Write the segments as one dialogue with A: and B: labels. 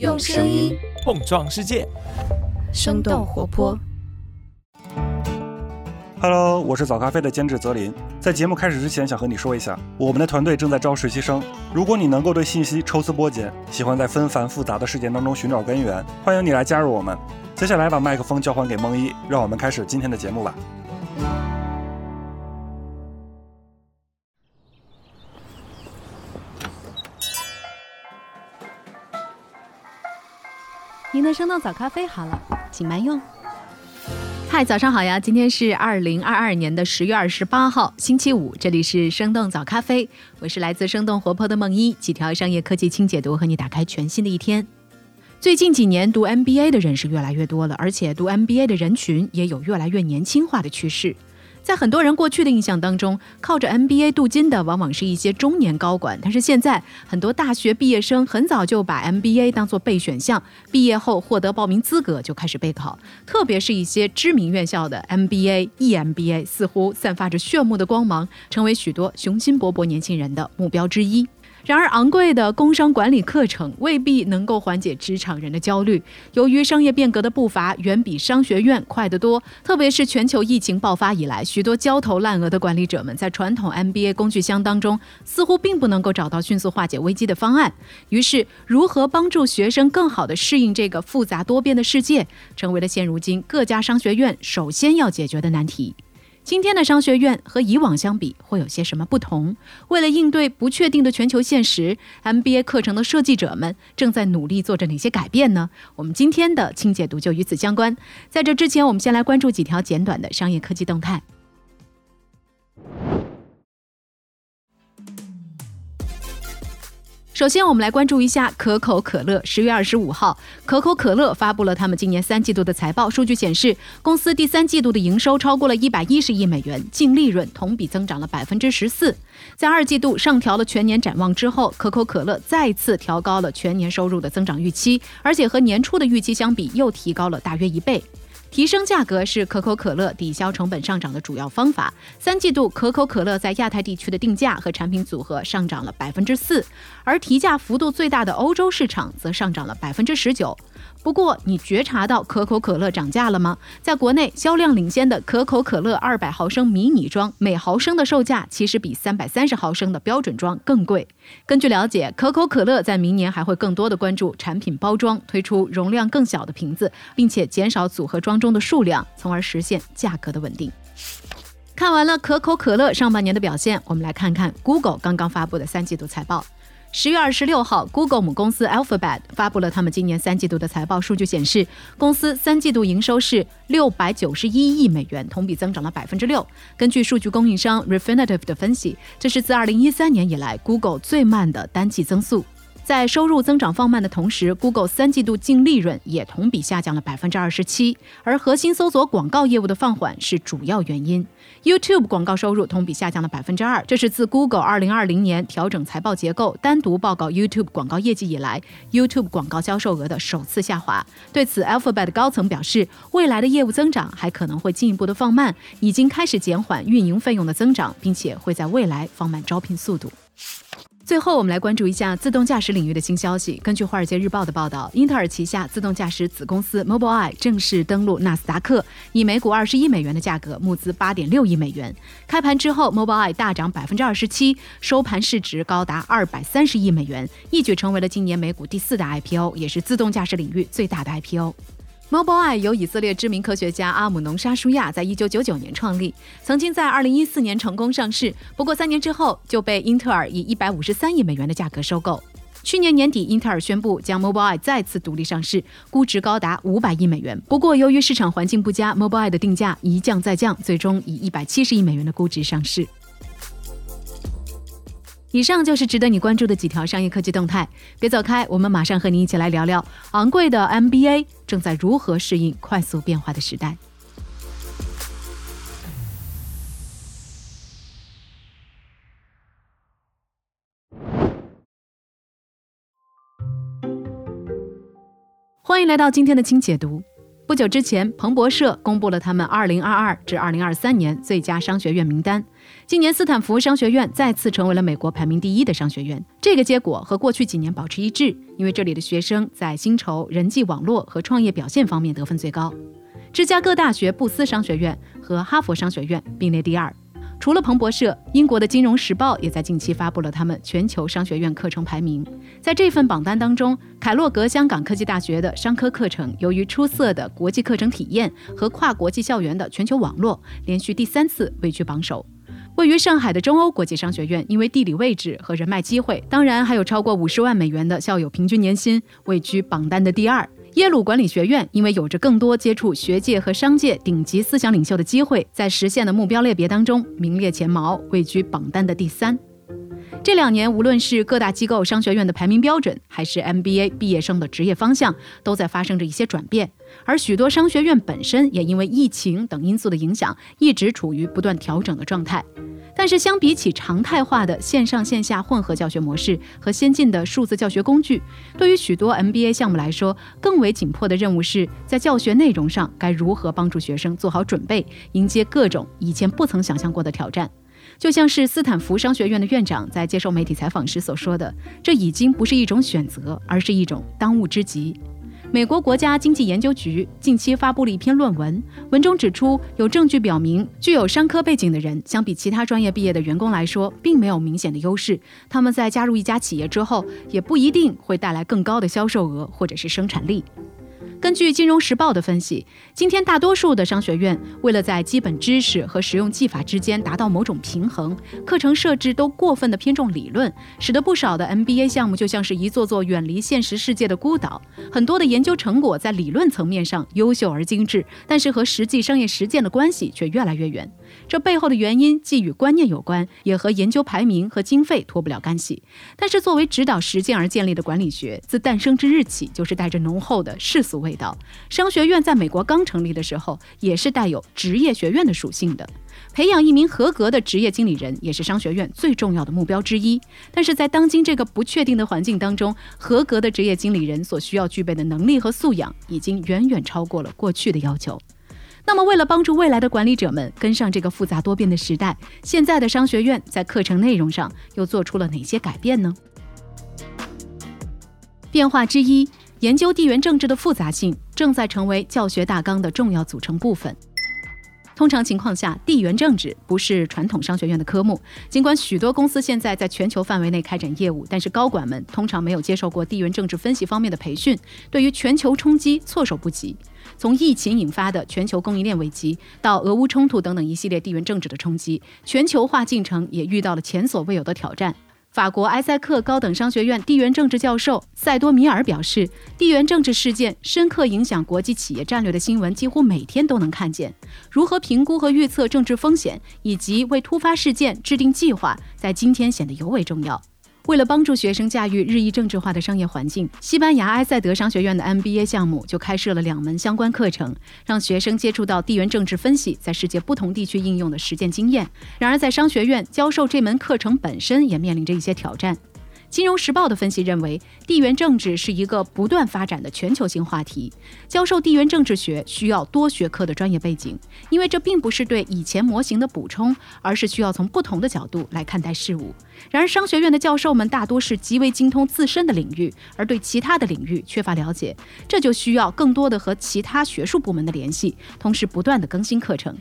A: 用声音
B: 碰撞世界，
A: 生动活泼。
C: Hello，我是早咖啡的监制泽林。在节目开始之前，想和你说一下，我们的团队正在招实习生。如果你能够对信息抽丝剥茧，喜欢在纷繁复杂的事件当中寻找根源，欢迎你来加入我们。接下来把麦克风交还给梦一，让我们开始今天的节目吧。
D: 您的生动早咖啡好了，请慢用。嗨，早上好呀！今天是二零二二年的十月二十八号，星期五，这里是生动早咖啡，我是来自生动活泼的梦一，几条商业科技轻解读，和你打开全新的一天。最近几年，读 MBA 的人是越来越多了，而且读 MBA 的人群也有越来越年轻化的趋势。在很多人过去的印象当中，靠着 MBA 镀金的往往是一些中年高管，但是现在很多大学毕业生很早就把 MBA 当做备选项，毕业后获得报名资格就开始备考，特别是一些知名院校的 MBA、EMBA，似乎散发着炫目的光芒，成为许多雄心勃勃年轻人的目标之一。然而，昂贵的工商管理课程未必能够缓解职场人的焦虑。由于商业变革的步伐远比商学院快得多，特别是全球疫情爆发以来，许多焦头烂额的管理者们在传统 MBA 工具箱当中，似乎并不能够找到迅速化解危机的方案。于是，如何帮助学生更好地适应这个复杂多变的世界，成为了现如今各家商学院首先要解决的难题。今天的商学院和以往相比会有些什么不同？为了应对不确定的全球现实，MBA 课程的设计者们正在努力做着哪些改变呢？我们今天的清解读就与此相关。在这之前，我们先来关注几条简短的商业科技动态。首先，我们来关注一下可口可乐。十月二十五号，可口可乐发布了他们今年三季度的财报。数据显示，公司第三季度的营收超过了一百一十亿美元，净利润同比增长了百分之十四。在二季度上调了全年展望之后，可口可乐再次调高了全年收入的增长预期，而且和年初的预期相比，又提高了大约一倍。提升价格是可口可乐抵消成本上涨的主要方法。三季度，可口可乐在亚太地区的定价和产品组合上涨了百分之四，而提价幅度最大的欧洲市场则上涨了百分之十九。不过，你觉察到可口可乐涨价了吗？在国内销量领先的可口可乐二百毫升迷你装，每毫升的售价其实比三百三十毫升的标准装更贵。根据了解，可口可乐在明年还会更多的关注产品包装，推出容量更小的瓶子，并且减少组合装中的数量，从而实现价格的稳定。看完了可口可乐上半年的表现，我们来看看 Google 刚刚发布的三季度财报。十月二十六号，Google 母公司 Alphabet 发布了他们今年三季度的财报。数据显示，公司三季度营收是六百九十一亿美元，同比增长了百分之六。根据数据供应商 Refinitiv 的分析，这是自二零一三年以来 Google 最慢的单季增速。在收入增长放慢的同时，Google 三季度净利润也同比下降了百分之二十七，而核心搜索广告业务的放缓是主要原因。YouTube 广告收入同比下降了百分之二，这是自 Google 二零二零年调整财报结构，单独报告 YouTube 广告业绩以来，YouTube 广告销售额的首次下滑。对此，Alphabet 高层表示，未来的业务增长还可能会进一步的放慢，已经开始减缓运营费用的增长，并且会在未来放慢招聘速度。最后，我们来关注一下自动驾驶领域的新消息。根据《华尔街日报》的报道，英特尔旗下自动驾驶子公司 Mobileye 正式登陆纳斯达克，以每股二十亿美元的价格募资八点六亿美元。开盘之后，Mobileye 大涨百分之二十七，收盘市值高达二百三十亿美元，一举成为了今年美股第四大 IPO，也是自动驾驶领域最大的 IPO。Mobileye 由以色列知名科学家阿姆农沙舒亚在一九九九年创立，曾经在二零一四年成功上市，不过三年之后就被英特尔以一百五十三亿美元的价格收购。去年年底，英特尔宣布将 Mobileye 再次独立上市，估值高达五百亿美元。不过，由于市场环境不佳，Mobileye 的定价一降再降，最终以一百七十亿美元的估值上市。以上就是值得你关注的几条商业科技动态，别走开，我们马上和你一起来聊聊昂贵的 MBA 正在如何适应快速变化的时代。欢迎来到今天的轻解读。不久之前，彭博社公布了他们2022至2023年最佳商学院名单。今年斯坦福商学院再次成为了美国排名第一的商学院。这个结果和过去几年保持一致，因为这里的学生在薪酬、人际网络和创业表现方面得分最高。芝加哥大学布斯商学院和哈佛商学院并列第二。除了彭博社，英国的《金融时报》也在近期发布了他们全球商学院课程排名。在这份榜单当中，凯洛格香港科技大学的商科课程，由于出色的国际课程体验和跨国际校园的全球网络，连续第三次位居榜首。位于上海的中欧国际商学院，因为地理位置和人脉机会，当然还有超过五十万美元的校友平均年薪，位居榜单的第二。耶鲁管理学院因为有着更多接触学界和商界顶级思想领袖的机会，在实现的目标类别当中名列前茅，位居榜单的第三。这两年，无论是各大机构商学院的排名标准，还是 MBA 毕业生的职业方向，都在发生着一些转变。而许多商学院本身也因为疫情等因素的影响，一直处于不断调整的状态。但是，相比起常态化的线上线下混合教学模式和先进的数字教学工具，对于许多 MBA 项目来说，更为紧迫的任务是在教学内容上该如何帮助学生做好准备，迎接各种以前不曾想象过的挑战。就像是斯坦福商学院的院长在接受媒体采访时所说的：“这已经不是一种选择，而是一种当务之急。”美国国家经济研究局近期发布了一篇论文，文中指出，有证据表明，具有商科背景的人相比其他专业毕业的员工来说，并没有明显的优势。他们在加入一家企业之后，也不一定会带来更高的销售额或者是生产力。根据《金融时报》的分析，今天大多数的商学院为了在基本知识和实用技法之间达到某种平衡，课程设置都过分的偏重理论，使得不少的 MBA 项目就像是一座座远离现实世界的孤岛。很多的研究成果在理论层面上优秀而精致，但是和实际商业实践的关系却越来越远。这背后的原因既与观念有关，也和研究排名和经费脱不了干系。但是，作为指导实践而建立的管理学，自诞生之日起就是带着浓厚的世俗味道。商学院在美国刚成立的时候，也是带有职业学院的属性的。培养一名合格的职业经理人，也是商学院最重要的目标之一。但是在当今这个不确定的环境当中，合格的职业经理人所需要具备的能力和素养，已经远远超过了过去的要求。那么，为了帮助未来的管理者们跟上这个复杂多变的时代，现在的商学院在课程内容上又做出了哪些改变呢？变化之一，研究地缘政治的复杂性正在成为教学大纲的重要组成部分。通常情况下，地缘政治不是传统商学院的科目。尽管许多公司现在在全球范围内开展业务，但是高管们通常没有接受过地缘政治分析方面的培训，对于全球冲击措手不及。从疫情引发的全球供应链危机，到俄乌冲突等等一系列地缘政治的冲击，全球化进程也遇到了前所未有的挑战。法国埃塞克高等商学院地缘政治教授塞多米尔表示，地缘政治事件深刻影响国际企业战略的新闻几乎每天都能看见。如何评估和预测政治风险，以及为突发事件制定计划，在今天显得尤为重要。为了帮助学生驾驭日益政治化的商业环境，西班牙埃塞德商学院的 MBA 项目就开设了两门相关课程，让学生接触到地缘政治分析在世界不同地区应用的实践经验。然而，在商学院教授这门课程本身也面临着一些挑战。金融时报的分析认为，地缘政治是一个不断发展的全球性话题。教授地缘政治学需要多学科的专业背景，因为这并不是对以前模型的补充，而是需要从不同的角度来看待事物。然而，商学院的教授们大多是极为精通自身的领域，而对其他的领域缺乏了解，这就需要更多的和其他学术部门的联系，同时不断的更新课程。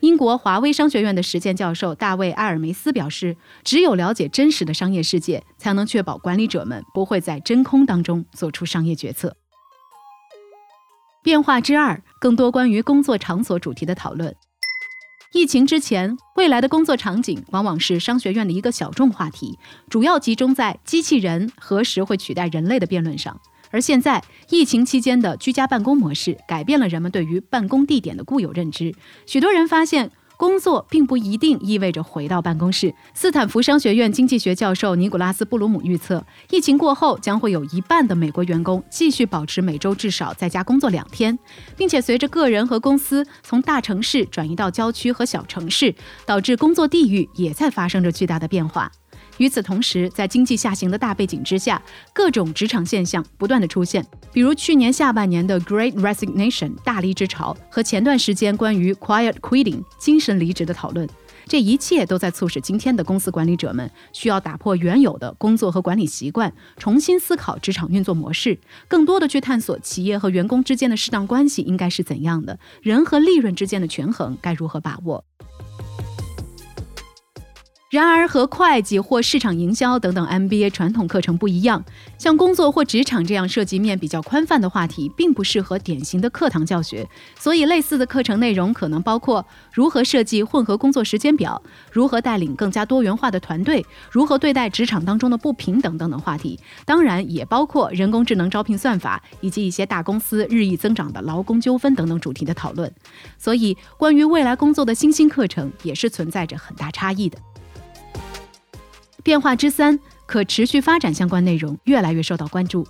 D: 英国华威商学院的实践教授大卫·埃尔梅斯表示：“只有了解真实的商业世界，才能确保管理者们不会在真空当中做出商业决策。”变化之二，更多关于工作场所主题的讨论。疫情之前，未来的工作场景往往是商学院的一个小众话题，主要集中在机器人何时会取代人类的辩论上。而现在，疫情期间的居家办公模式改变了人们对于办公地点的固有认知。许多人发现，工作并不一定意味着回到办公室。斯坦福商学院经济学教授尼古拉斯·布鲁姆预测，疫情过后将会有一半的美国员工继续保持每周至少在家工作两天，并且随着个人和公司从大城市转移到郊区和小城市，导致工作地域也在发生着巨大的变化。与此同时，在经济下行的大背景之下，各种职场现象不断的出现，比如去年下半年的 Great Resignation 大离职潮和前段时间关于 Quiet Quitting 精神离职的讨论。这一切都在促使今天的公司管理者们需要打破原有的工作和管理习惯，重新思考职场运作模式，更多的去探索企业和员工之间的适当关系应该是怎样的，人和利润之间的权衡该如何把握。然而，和会计或市场营销等等 MBA 传统课程不一样，像工作或职场这样涉及面比较宽泛的话题，并不适合典型的课堂教学。所以，类似的课程内容可能包括如何设计混合工作时间表、如何带领更加多元化的团队、如何对待职场当中的不平等等等话题。当然，也包括人工智能招聘算法以及一些大公司日益增长的劳工纠纷等等主题的讨论。所以，关于未来工作的新兴课程也是存在着很大差异的。变化之三，可持续发展相关内容越来越受到关注。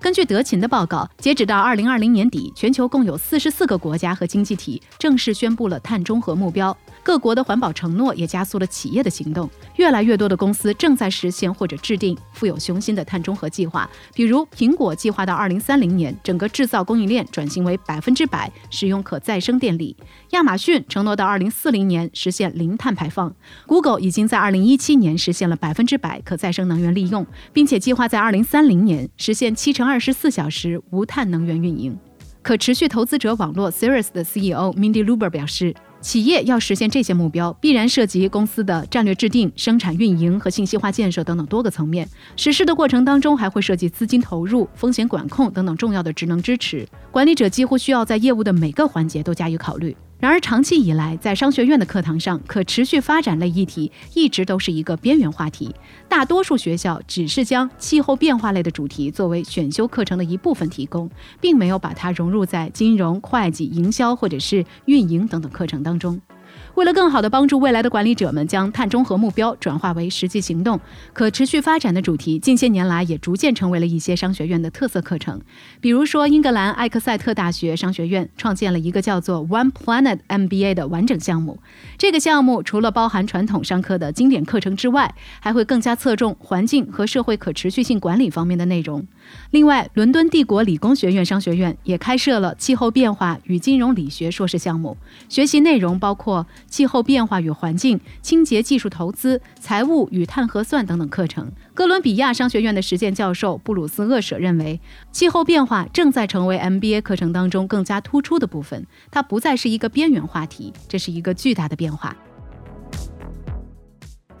D: 根据德勤的报告，截止到二零二零年底，全球共有四十四个国家和经济体正式宣布了碳中和目标。各国的环保承诺也加速了企业的行动。越来越多的公司正在实现或者制定富有雄心的碳中和计划。比如，苹果计划到二零三零年，整个制造供应链转型为百分之百使用可再生电力；亚马逊承诺到二零四零年实现零碳排放；Google 已经在二零一七年实现了百分之百可再生能源利用，并且计划在二零三零年实现七乘二十四小时无碳能源运营。可持续投资者网络 Series 的 CEO Mindy Luber 表示。企业要实现这些目标，必然涉及公司的战略制定、生产运营和信息化建设等等多个层面。实施的过程当中，还会涉及资金投入、风险管控等等重要的职能支持。管理者几乎需要在业务的每个环节都加以考虑。然而，长期以来，在商学院的课堂上，可持续发展类议题一直都是一个边缘话题。大多数学校只是将气候变化类的主题作为选修课程的一部分提供，并没有把它融入在金融、会计、营销或者是运营等等课程当中。为了更好地帮助未来的管理者们将碳中和目标转化为实际行动，可持续发展的主题近些年来也逐渐成为了一些商学院的特色课程。比如说，英格兰艾克塞特大学商学院创建了一个叫做 One Planet MBA 的完整项目。这个项目除了包含传统商科的经典课程之外，还会更加侧重环境和社会可持续性管理方面的内容。另外，伦敦帝国理工学院商学院也开设了气候变化与金融理学硕士项目，学习内容包括气候变化与环境、清洁技术投资、财务与碳核算等等课程。哥伦比亚商学院的实践教授布鲁斯厄舍认为，气候变化正在成为 MBA 课程当中更加突出的部分，它不再是一个边缘话题，这是一个巨大的变化。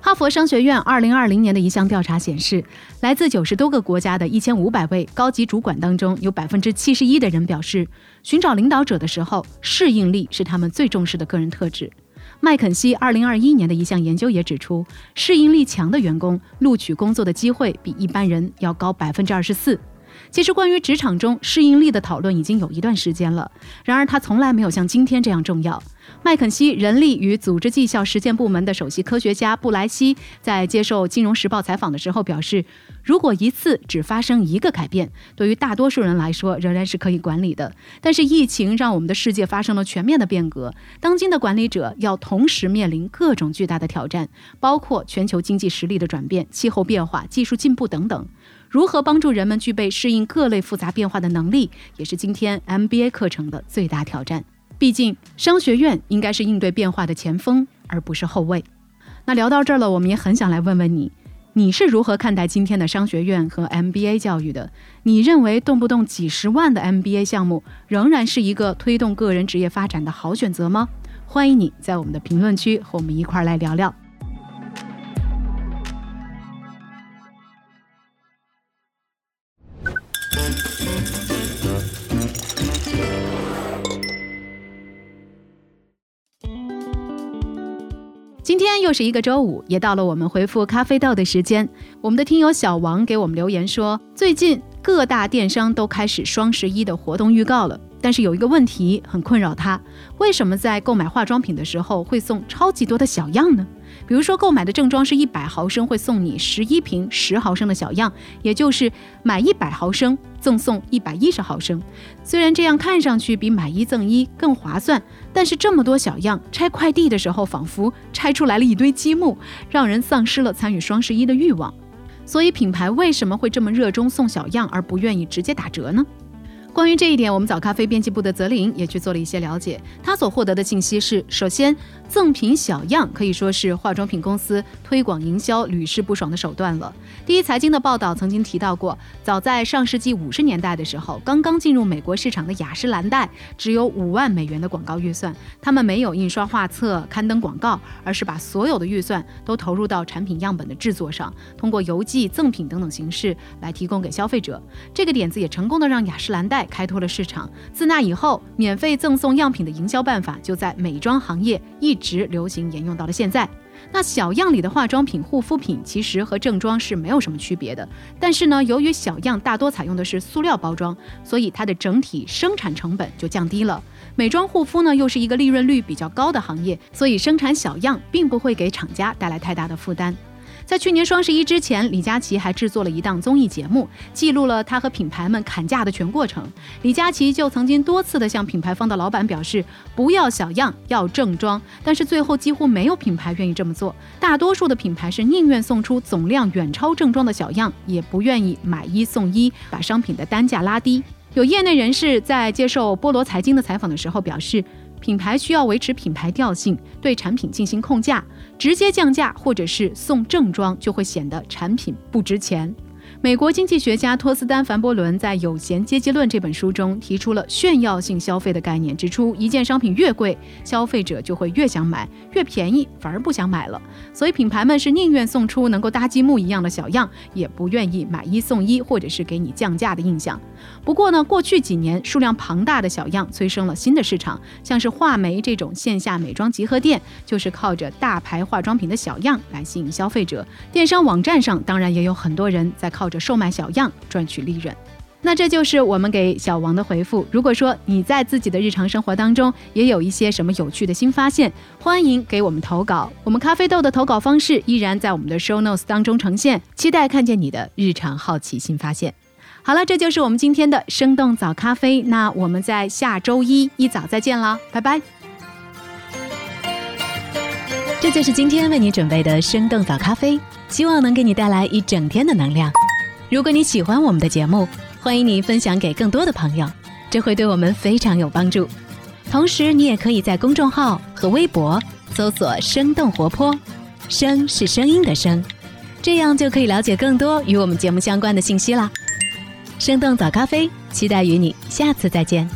D: 哈佛商学院二零二零年的一项调查显示，来自九十多个国家的一千五百位高级主管当中，有百分之七十一的人表示，寻找领导者的时候，适应力是他们最重视的个人特质。麦肯锡二零二一年的一项研究也指出，适应力强的员工录取工作的机会比一般人要高百分之二十四。其实，关于职场中适应力的讨论已经有一段时间了，然而它从来没有像今天这样重要。麦肯锡人力与组织绩效实践部门的首席科学家布莱希在接受《金融时报》采访的时候表示：“如果一次只发生一个改变，对于大多数人来说仍然是可以管理的。但是疫情让我们的世界发生了全面的变革，当今的管理者要同时面临各种巨大的挑战，包括全球经济实力的转变、气候变化、技术进步等等。如何帮助人们具备适应各类复杂变化的能力，也是今天 MBA 课程的最大挑战。”毕竟，商学院应该是应对变化的前锋，而不是后卫。那聊到这儿了，我们也很想来问问你，你是如何看待今天的商学院和 MBA 教育的？你认为动不动几十万的 MBA 项目仍然是一个推动个人职业发展的好选择吗？欢迎你在我们的评论区和我们一块儿来聊聊。今天又是一个周五，也到了我们回复咖啡豆的时间。我们的听友小王给我们留言说，最近各大电商都开始双十一的活动预告了。但是有一个问题很困扰他，为什么在购买化妆品的时候会送超级多的小样呢？比如说购买的正装是一百毫升，会送你十一瓶十毫升的小样，也就是买一百毫升赠送一百一十毫升。虽然这样看上去比买一赠一更划算，但是这么多小样拆快递的时候，仿佛拆出来了一堆积木，让人丧失了参与双十一的欲望。所以品牌为什么会这么热衷送小样，而不愿意直接打折呢？关于这一点，我们早咖啡编辑部的泽林也去做了一些了解。他所获得的信息是：首先，赠品小样可以说是化妆品公司推广营销屡试不爽的手段了。第一财经的报道曾经提到过，早在上世纪五十年代的时候，刚刚进入美国市场的雅诗兰黛只有五万美元的广告预算，他们没有印刷画册、刊登广告，而是把所有的预算都投入到产品样本的制作上，通过邮寄、赠品等等形式来提供给消费者。这个点子也成功的让雅诗兰黛。开拓了市场。自那以后，免费赠送样品的营销办法就在美妆行业一直流行沿用到了现在。那小样里的化妆品、护肤品其实和正装是没有什么区别的，但是呢，由于小样大多采用的是塑料包装，所以它的整体生产成本就降低了。美妆护肤呢，又是一个利润率比较高的行业，所以生产小样并不会给厂家带来太大的负担。在去年双十一之前，李佳琦还制作了一档综艺节目，记录了他和品牌们砍价的全过程。李佳琦就曾经多次的向品牌方的老板表示，不要小样，要正装。但是最后几乎没有品牌愿意这么做，大多数的品牌是宁愿送出总量远超正装的小样，也不愿意买一送一，把商品的单价拉低。有业内人士在接受菠萝财经的采访的时候表示。品牌需要维持品牌调性，对产品进行控价，直接降价或者是送正装，就会显得产品不值钱。美国经济学家托斯丹·凡伯伦在《有闲阶级论》这本书中提出了炫耀性消费的概念，指出一件商品越贵，消费者就会越想买；越便宜反而不想买了。所以品牌们是宁愿送出能够搭积木一样的小样，也不愿意买一送一或者是给你降价的印象。不过呢，过去几年数量庞大的小样催生了新的市场，像是画眉这种线下美妆集合店，就是靠着大牌化妆品的小样来吸引消费者。电商网站上当然也有很多人在靠。或者售卖小样赚取利润，那这就是我们给小王的回复。如果说你在自己的日常生活当中也有一些什么有趣的新发现，欢迎给我们投稿。我们咖啡豆的投稿方式依然在我们的 show notes 当中呈现，期待看见你的日常好奇新发现。好了，这就是我们今天的生动早咖啡。那我们在下周一一早再见了，拜拜。
A: 这就是今天为你准备的生动早咖啡，希望能给你带来一整天的能量。如果你喜欢我们的节目，欢迎你分享给更多的朋友，这会对我们非常有帮助。同时，你也可以在公众号和微博搜索“生动活泼”，声是声音的声，这样就可以了解更多与我们节目相关的信息啦。生动早咖啡，期待与你下次再见。